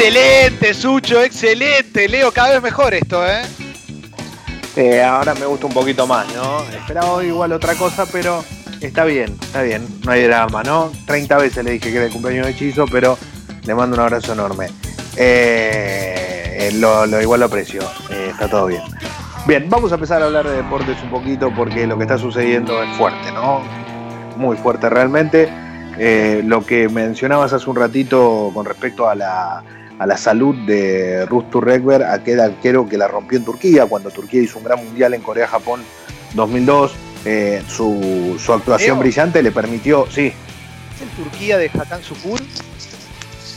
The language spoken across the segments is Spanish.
Excelente, Sucho, excelente. Leo, cada vez mejor esto, ¿eh? Eh, ahora me gusta un poquito más, ¿no? Esperaba igual otra cosa, pero está bien, está bien, no hay drama, ¿no? 30 veces le dije que era el cumpleaños de hechizo, pero le mando un abrazo enorme. Eh, lo, igual lo aprecio, eh, está todo bien. Bien, vamos a empezar a hablar de deportes un poquito porque lo que está sucediendo es fuerte, ¿no? Muy fuerte realmente. lo que mencionabas hace un ratito con respecto a la a la salud de Rustu Rekber, aquel arquero que la rompió en Turquía, cuando Turquía hizo un gran mundial en Corea-Japón 2002. Eh, su, actuación brillante le permitió, sí. ¿Es el Turquía de Hakan Sukur?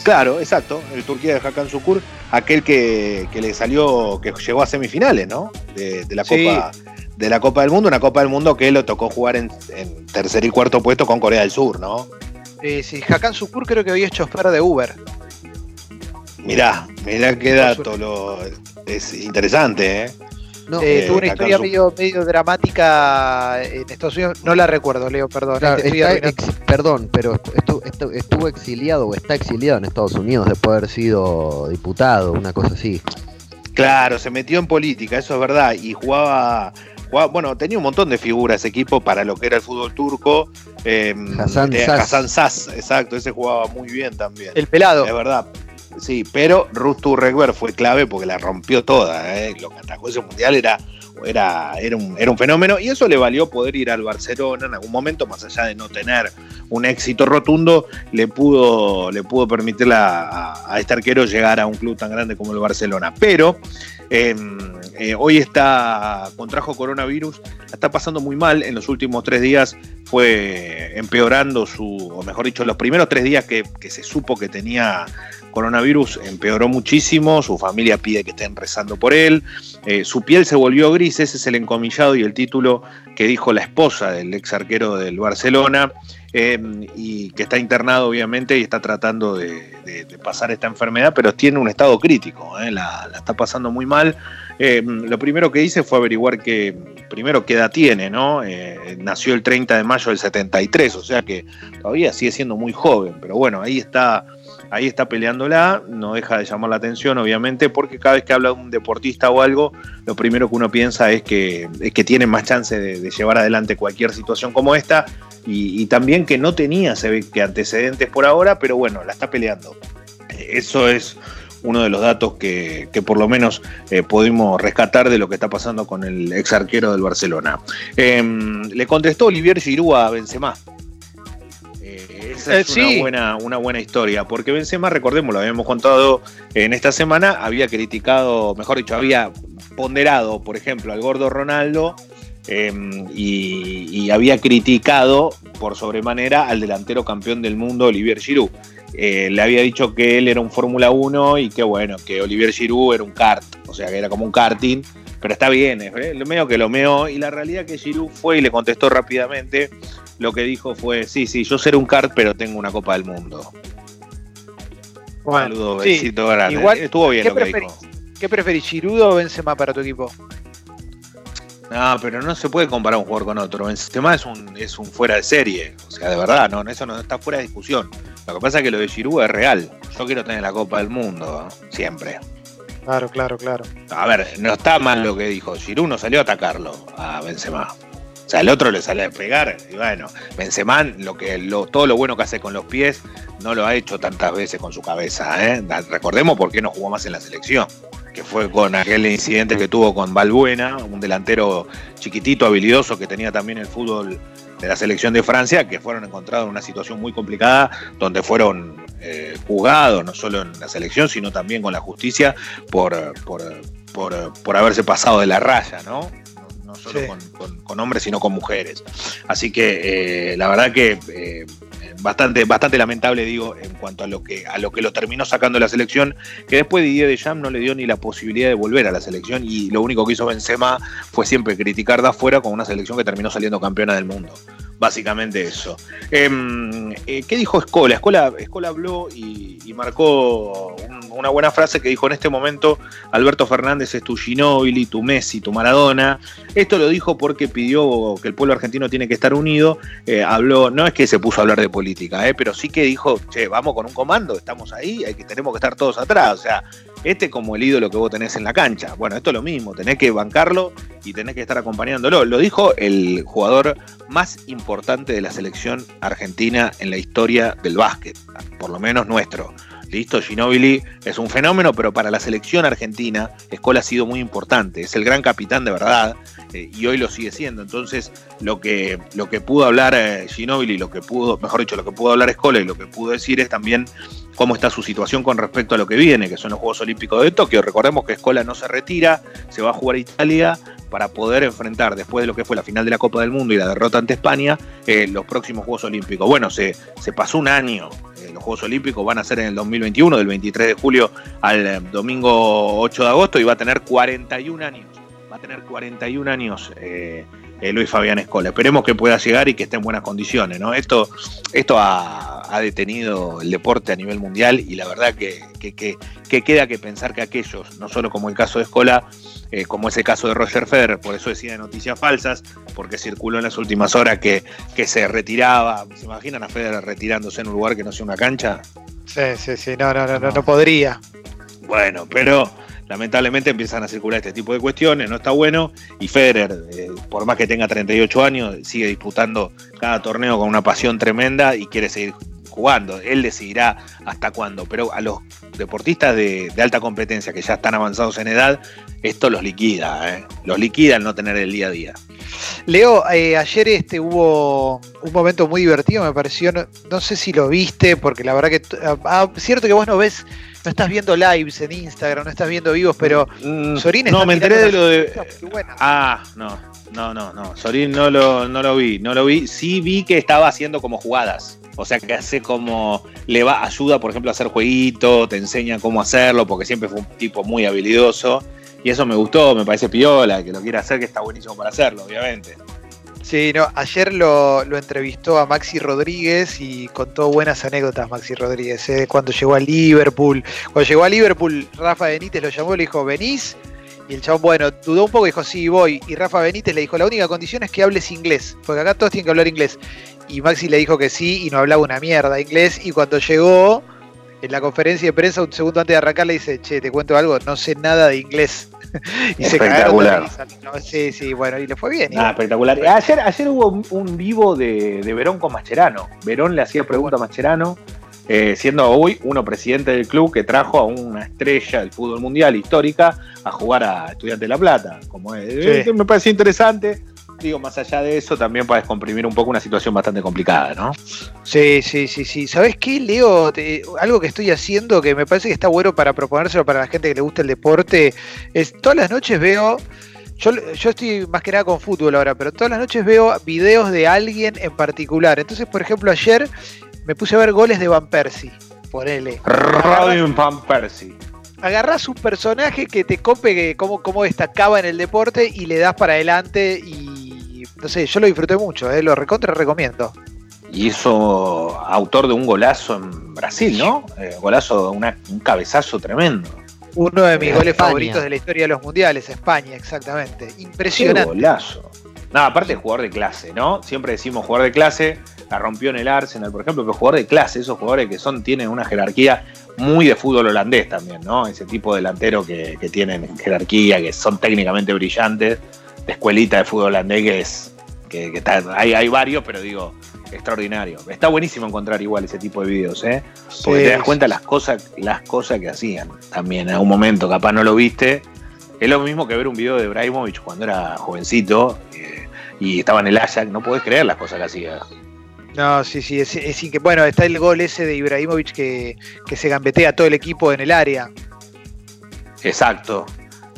Claro, exacto, el Turquía de Hakan Sukur, aquel que, le salió, que llegó a semifinales, ¿no? De, la Copa de la Copa del Mundo, una Copa del Mundo que lo tocó jugar en, tercer y cuarto puesto con Corea del Sur, ¿no? Sí, sí, Hakan Sukur creo que había hecho chofer de Uber. Mirá, mirá qué dato, lo, es interesante, ¿eh? No, eh, tuvo una historia medio, medio, dramática en Estados Unidos, no la recuerdo, Leo, perdón. perdón, pero estuvo, estuvo, exiliado o está exiliado en Estados Unidos después de haber sido diputado, una cosa así. Claro, se metió en política, eso es verdad, y jugaba, bueno, tenía un montón de figuras ese equipo para lo que era el fútbol turco. Eh, Hassan, Sass. exacto, ese jugaba muy bien también. El pelado. Es verdad. Sí, pero Rustu Regber fue clave porque la rompió toda. ¿eh? Lo que atacó ese mundial era, era, era, un, era un fenómeno y eso le valió poder ir al Barcelona en algún momento, más allá de no tener un éxito rotundo, le pudo, le pudo permitir a, este arquero llegar a un club tan grande como el Barcelona. Pero em, eh, hoy está, contrajo coronavirus, está pasando muy mal. En los últimos tres días fue empeorando su, o mejor dicho, los primeros tres días que, que se supo que tenía coronavirus empeoró muchísimo, su familia pide que estén rezando por él, eh, su piel se volvió gris, ese es el encomillado y el título que dijo la esposa del ex arquero del Barcelona, em, y que está internado obviamente y está tratando de, pasar esta enfermedad, pero tiene un estado crítico, eh, la, está pasando muy mal. Em, lo primero que hice fue averiguar que, primero, qué edad tiene, ¿no? Eh, nació el 30 de mayo del 73, o sea que todavía sigue siendo muy joven, pero bueno, ahí está ahí está peleándola, no deja de llamar la atención, obviamente, porque cada vez que habla un deportista o algo, lo primero que uno piensa es que, es que tiene más chance de, llevar adelante cualquier situación como esta, y, también que no tenía, se ve que antecedentes por ahora, pero bueno, la está peleando. Eso es uno de los datos que, por lo menos eh, pudimos rescatar de lo que está pasando con el ex arquero del Barcelona. Em, le contestó Olivier Giroud a Benzema esa es eh, una, buena, una buena historia, porque Benzema, recordemos, lo habíamos contado en esta semana, había criticado, mejor dicho, había ponderado, por ejemplo, al gordo Ronaldo em, y, había criticado por sobremanera al delantero campeón del mundo, Olivier Giroud. Eh, le había dicho que él era un Fórmula 1 y que bueno, que Olivier Giroud era un kart, o sea, que era como un karting, pero está bien, es lo medio que lo meó, y la realidad que Giroud fue y le contestó rápidamente, lo que dijo fue, sí, sí, yo seré un kart, pero tengo una Copa del Mundo. Bueno, Saludos, besito grande. Igual, Estuvo bien lo que dijo. ¿Qué preferís, Giroud o Benzema para tu equipo? No, pero no se puede comparar un jugador con otro. Benzema es un, es un fuera de serie. O sea, de verdad, no, eso no está fuera de discusión. Lo que pasa es que lo de Giroud es real. Yo quiero tener la Copa del Mundo, siempre. Claro, claro, claro. A ver, no está mal lo que dijo. Giroud no salió a atacarlo a Benzema. O sea, el otro le sale a pegar. Y bueno, Benzema, lo que, lo, todo lo bueno que hace con los pies, no lo ha hecho tantas veces con su cabeza. ¿eh? Recordemos por qué no jugó más en la selección. Que fue con aquel incidente que tuvo con Balbuena, un delantero chiquitito, habilidoso, que tenía también el fútbol de la selección de Francia, que fueron encontrados en una situación muy complicada, donde fueron eh, juzgados, no solo en la selección, sino también con la justicia, por, por, por, haberse pasado de la raya, ¿no? No, solo con, hombres, sino con mujeres. Así que eh, la verdad que eh, bastante, bastante lamentable, digo, en cuanto a lo que a lo que lo terminó sacando la selección, que después Didier Deschamps no le dio ni la posibilidad de volver a la selección y lo único que hizo Benzema fue siempre criticar de afuera con una selección que terminó saliendo campeona del mundo. básicamente eso. Em, eh, ¿Qué dijo Escola? Escola, Escola habló y, marcó una buena frase que dijo en este momento, Alberto Fernández es tu Ginóbili, tu Messi, tu Maradona. Esto lo dijo porque pidió que el pueblo argentino tiene que estar unido. Eh, habló, no es que se puso a hablar de política, eh, pero sí que dijo, che, vamos con un comando, estamos ahí, hay que, tenemos que estar todos atrás. O sea, este es como el ídolo que vos tenés en la cancha. Bueno, esto es lo mismo, tenés que bancarlo y tenés que estar acompañándolo. Lo dijo el jugador más importante de la selección argentina en la historia del básquet, por lo menos nuestro. Listo, Ginóbili es un fenómeno, pero para la selección argentina, Escola ha sido muy importante. Es el gran capitán de verdad eh, y hoy lo sigue siendo. Entonces, lo que, lo que pudo hablar eh, Ginóbili, lo que pudo, mejor dicho, lo que pudo hablar Escola y lo que pudo decir es también cómo está su situación con respecto a lo que viene, que son los Juegos Olímpicos de Tokio. Recordemos que Escola no se retira, se va a jugar a Italia para poder enfrentar, después de lo que fue la final de la Copa del Mundo y la derrota ante España, eh, los próximos Juegos Olímpicos. Bueno, se, se pasó un año. Eh, los Juegos Olímpicos van a ser en el 2021, del 23 de julio al eh, domingo 8 de agosto, y va a tener 41 años. Va a tener 41 años. Luis Fabián Escola. Esperemos que pueda llegar y que esté en buenas condiciones. ¿no? Esto, esto ha, detenido el deporte a nivel mundial y la verdad que, que, queda que pensar que aquellos, no solo como el caso de Escola, eh, como ese caso de Roger Federer, por eso decía noticias falsas, porque circuló en las últimas horas que, que se retiraba. ¿Se imaginan a Federer retirándose en un lugar que no sea una cancha? Sí, sí, sí, no, no, no, no, no podría. Bueno, pero lamentablemente empiezan a circular este tipo de cuestiones, no está bueno, y Federer, eh, por más que tenga 38 años, sigue disputando cada torneo con una pasión tremenda y quiere seguir jugando. Él decidirá hasta cuándo, pero a los deportistas de, alta competencia que ya están avanzados en edad, esto los liquida, ¿eh? los liquida al no tener el día a día. Leo, eh, ayer este hubo un momento muy divertido, me pareció, no, sé si lo viste, porque la verdad que, ah, ah, cierto que vos no ves no estás viendo lives en Instagram, no estás viendo vivos, pero mm, Sorín No, me enteré de lo de. Ah, no, no, no, no. Sorín no lo, no lo vi, no lo vi. Sí vi que estaba haciendo como jugadas. O sea que hace como. Le va, ayuda, por ejemplo, a hacer jueguito, te enseña cómo hacerlo, porque siempre fue un tipo muy habilidoso. Y eso me gustó, me parece piola, que lo quiera hacer, que está buenísimo para hacerlo, obviamente. Sí, no, ayer lo, entrevistó a Maxi Rodríguez y contó buenas anécdotas Maxi Rodríguez, ¿eh? cuando llegó a Liverpool. Cuando llegó a Liverpool, Rafa Benítez lo llamó y le dijo, ¿venís? Y el chabón, bueno, dudó un poco y dijo, sí, voy. Y Rafa Benítez le dijo, la única condición es que hables inglés, porque acá todos tienen que hablar inglés. Y Maxi le dijo que sí y no hablaba una mierda inglés. Y cuando llegó, en la conferencia de prensa, un segundo antes de arrancar, le dice, che, te cuento algo, no sé nada de inglés. y espectacular. sí, sí, bueno, y le fue bien. Ah, espectacular. Ayer, ayer hubo un, vivo de, Verón con Mascherano. Verón le hacía pregunta a Mascherano, eh, siendo hoy uno presidente del club que trajo a una estrella del fútbol mundial histórica a jugar a Estudiantes de La Plata. Como es, me parece interesante digo, más allá de eso, también para descomprimir un poco una situación bastante complicada, ¿no? Sí, sí, sí, sí. ¿Sabes qué, Leo? algo que estoy haciendo que me parece que está bueno para proponérselo para la gente que le gusta el deporte, es todas las noches veo... Yo, yo estoy más que nada con fútbol ahora, pero todas las noches veo videos de alguien en particular. Entonces, por ejemplo, ayer me puse a ver goles de Van Persie. Ponele. Robin Van Persie agarrás un personaje que te cope cómo, cómo destacaba en el deporte y le das para adelante y no sé, yo lo disfruté mucho, eh, lo recontra recomiendo. Y eso, autor de un golazo en Brasil, ¿no? Eh, golazo, un cabezazo tremendo. Uno de mis goles favoritos de la historia de los mundiales, España, exactamente. Impresionante. golazo. No, aparte jugador de clase, ¿no? Siempre decimos jugador de clase, la rompió en el Arsenal, por ejemplo, pero jugador de clase, esos jugadores que son, tienen una jerarquía muy de fútbol holandés también, ¿no? Ese tipo de delantero que, que tienen jerarquía, que son técnicamente brillantes, de escuelita de fútbol holandés que es que, está, hay, hay varios, pero digo, extraordinario. Está buenísimo encontrar igual ese tipo de videos, ¿eh? Porque te das cuenta las cosas, las cosas que hacían también. En algún momento, capaz no lo viste. Es lo mismo que ver un video de Ibrahimovic cuando era jovencito eh, y estaba en el Ajax. No podés creer las cosas que hacía. No, sí, sí, es, es que bueno, está el gol ese de Ibrahimovic que, que se gambetea todo el equipo en el área. Exacto,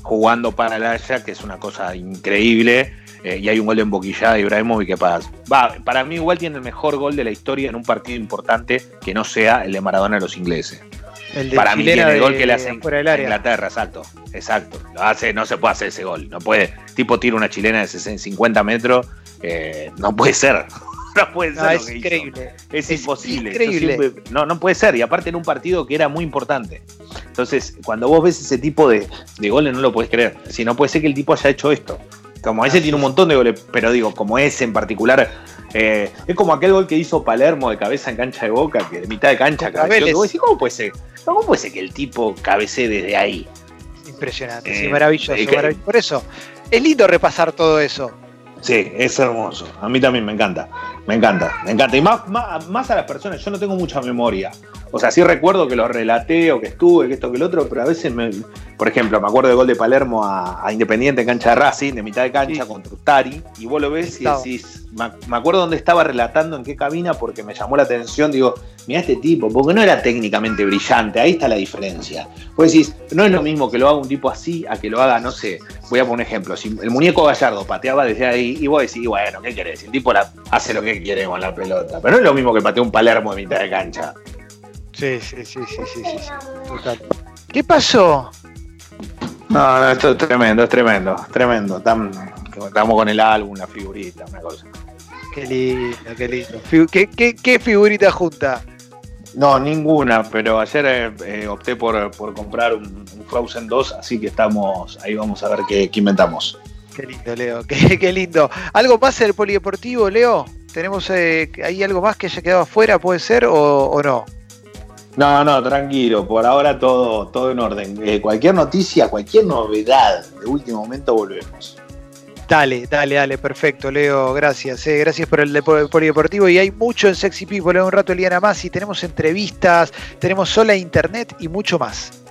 jugando para el Ajax, que es una cosa increíble eh, y hay un gol de emboquillada de Ibrahimovic que pasa. Va, para mí igual tiene el mejor gol de la historia en un partido importante que no sea el de Maradona a los ingleses. El de para mí tiene el gol que le hace Inglaterra, exacto, exacto. Lo hace, no se puede hacer ese gol, no puede. Tipo tira una chilena de 50 metros, eh, no puede ser. no puede ser. No, es increíble. Es, Es imposible. Increíble. siempre- no, no puede ser. Y aparte en un partido que era muy importante. Entonces, cuando vos ves ese tipo de, de goles, no lo podés creer. Si no puede ser que el tipo haya hecho esto. Como ese Así tiene un montón de goles, pero digo, como ese en particular, eh, es como aquel gol que hizo Palermo de cabeza en cancha de boca, que de mitad de cancha vos decís, ¿cómo puede ser? ¿Cómo puede ser que el tipo cabecee desde ahí? Impresionante, Eh, sí, maravilloso, que- maravilloso. Por eso, es lindo repasar todo eso. Sí, es hermoso. A mí también me encanta. Me encanta, me encanta. Y más, más, más a las personas, yo no tengo mucha memoria. O sea, sí recuerdo que lo relaté o que estuve, que esto, que el otro, pero a veces, me, por ejemplo, me acuerdo del gol de Palermo a, a Independiente en cancha de Racing, de mitad de cancha Sí. contra Ustari, y vos lo ves y decís, me, me acuerdo dónde estaba relatando, en qué cabina, porque me llamó la atención, digo, mira este tipo, porque no era técnicamente brillante, ahí está la diferencia. Vos decís, no es lo mismo que lo haga un tipo así a que lo haga, no sé, voy a poner un ejemplo, si el muñeco Gallardo pateaba desde ahí, y vos decís, bueno, ¿qué querés? El tipo la- hace lo que quiere con la pelota, pero no es lo mismo que patea un Palermo de mitad de cancha. Sí, sí, sí, sí, sí, sí, total. ¿Qué pasó? No, no, esto es tremendo, es tremendo, tremendo. Tam- Estamos con el álbum, la figurita, una cosa. Qué lindo, qué lindo. ¿Qué, qué, qué figurita junta? No, ninguna, pero ayer eh, opté por, por comprar un, un Frozen 2, así que estamos, ahí vamos a ver qué, qué inventamos. Qué lindo, Leo, qué, qué lindo. ¿Algo más en el polideportivo, Leo? ¿Tenemos eh, ahí algo más que haya quedado afuera, puede ser, o, o no? No, no, tranquilo, por ahora todo, todo en orden. Eh, cualquier noticia, cualquier novedad de último momento volvemos. Dale, dale, dale, perfecto, Leo, gracias, eh, gracias por el, depo- polideportivo y hay mucho en Sexy People, en un rato Eliana más y tenemos entrevistas, tenemos sola internet y mucho más.